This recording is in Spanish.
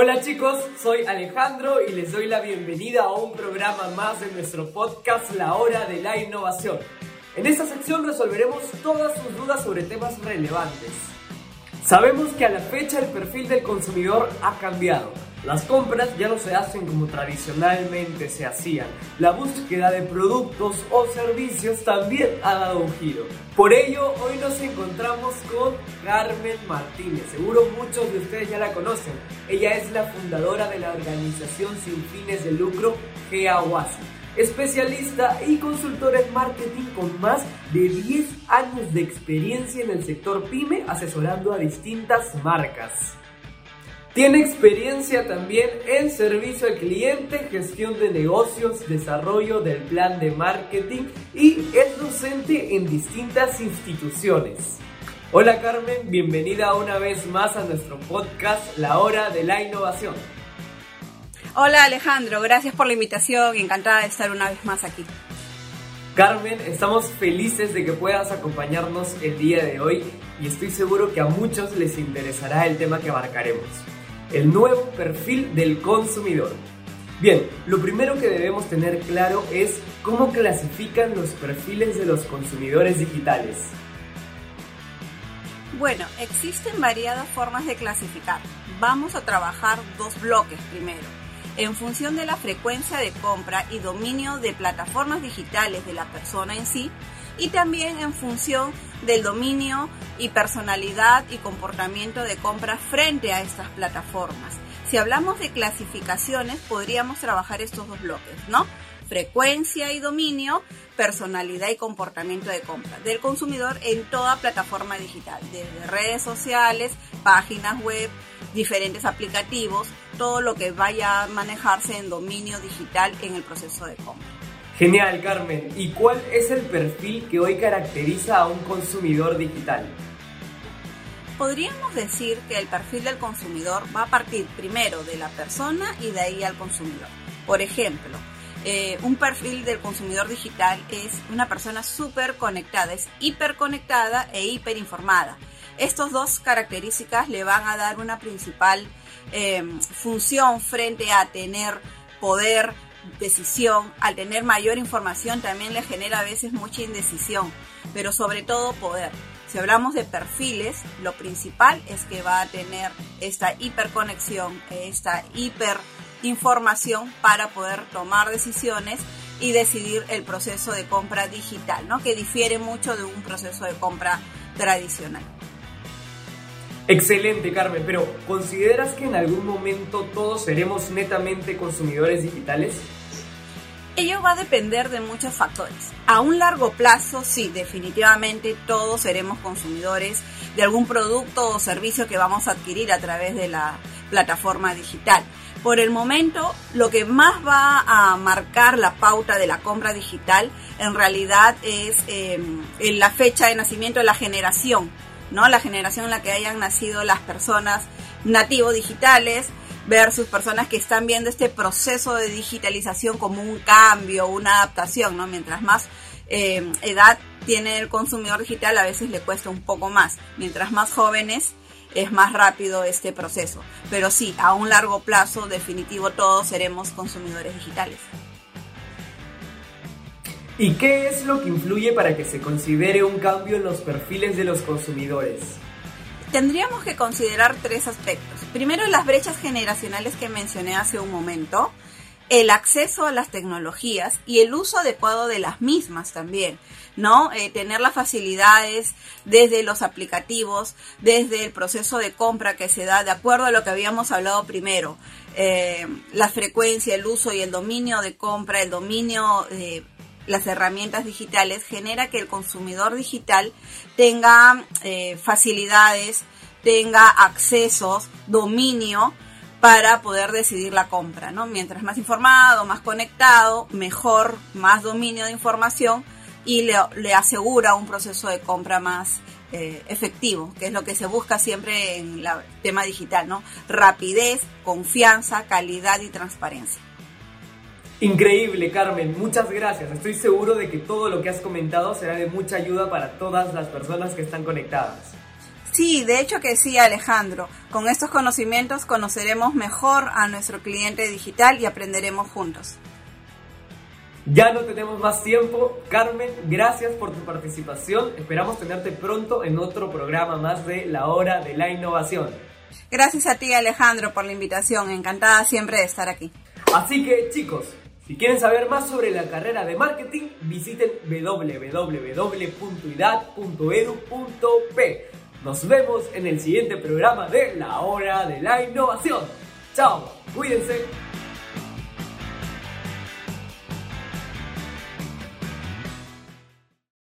Hola chicos, soy Alejandro y les doy la bienvenida a un programa más de nuestro podcast La Hora de la Innovación. En esta sección resolveremos todas sus dudas sobre temas relevantes. Sabemos que a la fecha el perfil del consumidor ha cambiado. Las compras ya no se hacen como tradicionalmente se hacían. La búsqueda de productos o servicios también ha dado un giro. Por ello, hoy nos encontramos con Carmen Martínez. Seguro muchos de ustedes ya la conocen. Ella es la fundadora de la organización sin fines de lucro GEAWASI especialista y consultora en marketing con más de 10 años de experiencia en el sector pyme asesorando a distintas marcas. Tiene experiencia también en servicio al cliente, gestión de negocios, desarrollo del plan de marketing y es docente en distintas instituciones. Hola Carmen, bienvenida una vez más a nuestro podcast La Hora de la Innovación. Hola Alejandro, gracias por la invitación, encantada de estar una vez más aquí. Carmen, estamos felices de que puedas acompañarnos el día de hoy y estoy seguro que a muchos les interesará el tema que abarcaremos el nuevo perfil del consumidor. Bien, lo primero que debemos tener claro es cómo clasifican los perfiles de los consumidores digitales. Bueno, existen variadas formas de clasificar. Vamos a trabajar dos bloques primero. En función de la frecuencia de compra y dominio de plataformas digitales de la persona en sí, y también en función del dominio y personalidad y comportamiento de compra frente a estas plataformas. Si hablamos de clasificaciones, podríamos trabajar estos dos bloques, ¿no? Frecuencia y dominio, personalidad y comportamiento de compra del consumidor en toda plataforma digital, desde redes sociales, páginas web, diferentes aplicativos, todo lo que vaya a manejarse en dominio digital en el proceso de compra. Genial, Carmen. ¿Y cuál es el perfil que hoy caracteriza a un consumidor digital? Podríamos decir que el perfil del consumidor va a partir primero de la persona y de ahí al consumidor. Por ejemplo, eh, un perfil del consumidor digital es una persona súper conectada, es hiperconectada e hiperinformada. Estas dos características le van a dar una principal eh, función frente a tener poder, decisión, al tener mayor información también le genera a veces mucha indecisión, pero sobre todo poder. Si hablamos de perfiles, lo principal es que va a tener esta hiperconexión, esta hiperinformación para poder tomar decisiones y decidir el proceso de compra digital, ¿no? que difiere mucho de un proceso de compra tradicional. Excelente, Carmen, pero ¿consideras que en algún momento todos seremos netamente consumidores digitales? Ello va a depender de muchos factores. A un largo plazo, sí, definitivamente todos seremos consumidores de algún producto o servicio que vamos a adquirir a través de la plataforma digital. Por el momento, lo que más va a marcar la pauta de la compra digital en realidad es em, la fecha de nacimiento de la generación, ¿no? La generación en la que hayan nacido las personas nativos digitales, versus personas que están viendo este proceso de digitalización como un cambio, una adaptación, ¿no? Mientras más eh, edad tiene el consumidor digital, a veces le cuesta un poco más. Mientras más jóvenes, es más rápido este proceso. Pero sí, a un largo plazo, definitivo, todos seremos consumidores digitales. ¿Y qué es lo que influye para que se considere un cambio en los perfiles de los consumidores? tendríamos que considerar tres aspectos. Primero, las brechas generacionales que mencioné hace un momento, el acceso a las tecnologías y el uso adecuado de las mismas también, ¿no? Eh, tener las facilidades desde los aplicativos, desde el proceso de compra que se da, de acuerdo a lo que habíamos hablado primero, eh, la frecuencia, el uso y el dominio de compra, el dominio eh, las herramientas digitales genera que el consumidor digital tenga eh, facilidades, tenga accesos, dominio para poder decidir la compra, ¿no? Mientras más informado, más conectado, mejor, más dominio de información y le, asegura un proceso de compra más eh, efectivo, que es lo que se busca siempre en el tema digital, ¿no? Rapidez, confianza, calidad y transparencia. Increíble, Carmen. Muchas gracias. Estoy seguro de que todo lo que has comentado será de mucha ayuda para todas las personas que están conectadas. Sí, de hecho que sí, Alejandro. Con estos conocimientos conoceremos mejor a nuestro cliente digital y aprenderemos juntos. Ya no tenemos más tiempo. Carmen, gracias por tu participación. Esperamos tenerte pronto en otro programa más de La Hora de la Innovación. Gracias a ti, Alejandro, por la invitación. Encantada siempre de estar aquí. Así que, chicos, si quieren saber más sobre la carrera de marketing, visiten www.idad.edu.p. Nos vemos en el siguiente programa de La Hora de la Innovación. Chao, cuídense.